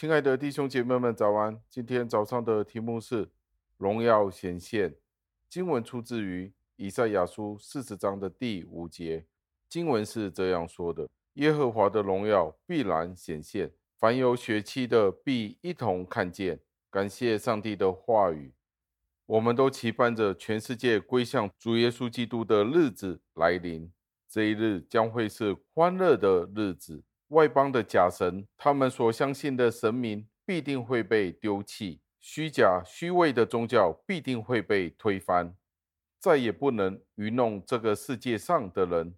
亲爱的弟兄姐妹们，早安！今天早上的题目是荣耀显现。经文出自于以赛亚书四十章的第五节。经文是这样说的：耶和华的荣耀必然显现，凡有血气的必一同看见。感谢上帝的话语。我们都期盼着全世界归向主耶稣基督的日子来临。这一日将会是欢乐的日子。外邦的假神，他们所相信的神明必定会被丢弃，虚假虚伪的宗教必定会被推翻，再也不能愚弄这个世界上的人。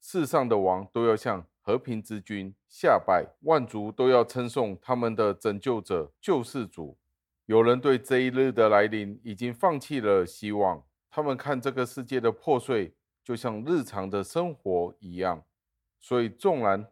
世上的王都要向和平之君下拜，万族都要称颂他们的拯救者救世主。有人对这一日的来临已经放弃了希望，他们看这个世界的破碎，就像日常的生活一样，所以纵然。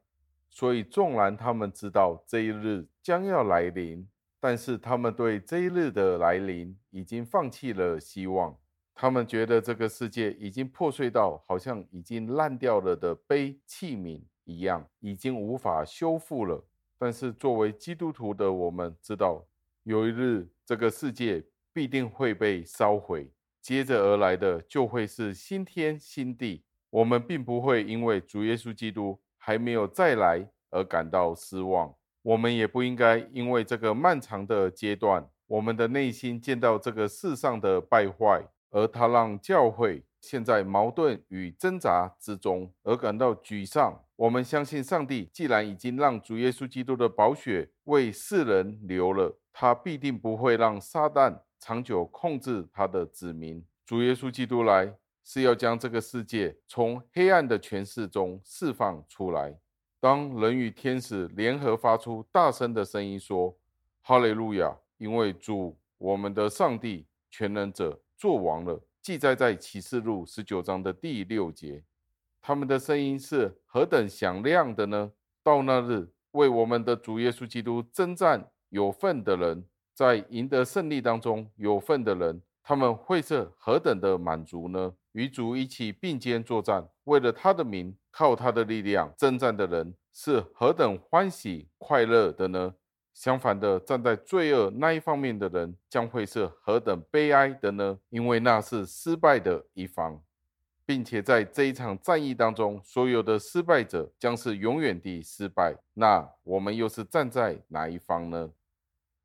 所以，纵然他们知道这一日将要来临，但是他们对这一日的来临已经放弃了希望。他们觉得这个世界已经破碎到好像已经烂掉了的杯器皿一样，已经无法修复了。但是，作为基督徒的我们知道，有一日这个世界必定会被烧毁，接着而来的就会是新天新地。我们并不会因为主耶稣基督。还没有再来而感到失望，我们也不应该因为这个漫长的阶段，我们的内心见到这个世上的败坏，而他让教会陷在矛盾与挣扎之中而感到沮丧。我们相信上帝既然已经让主耶稣基督的宝血为世人流了，他必定不会让撒旦长久控制他的子民。主耶稣基督来。是要将这个世界从黑暗的权势中释放出来。当人与天使联合发出大声的声音说：“哈利路亚！”因为主我们的上帝全能者作王了。记载在启示录十九章的第六节。他们的声音是何等响亮的呢？到那日，为我们的主耶稣基督征战有份的人，在赢得胜利当中有份的人，他们会是何等的满足呢？与主一起并肩作战，为了他的名，靠他的力量征战的人是何等欢喜快乐的呢？相反的，站在罪恶那一方面的人将会是何等悲哀的呢？因为那是失败的一方，并且在这一场战役当中，所有的失败者将是永远的失败。那我们又是站在哪一方呢？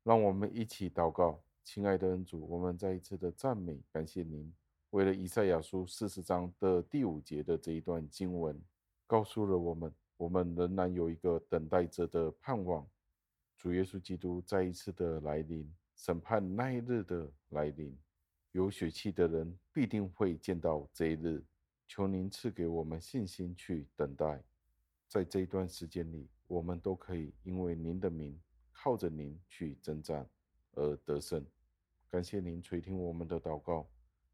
让我们一起祷告，亲爱的恩主，我们再一次的赞美感谢您。为了以赛亚书四十章的第五节的这一段经文，告诉了我们，我们仍然有一个等待着的盼望，主耶稣基督再一次的来临，审判那一日的来临，有血气的人必定会见到这一日。求您赐给我们信心去等待，在这一段时间里，我们都可以因为您的名，靠着您去征战而得胜。感谢您垂听我们的祷告。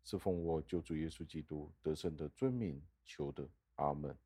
是奉我救主耶稣基督得胜的尊名求的，阿门。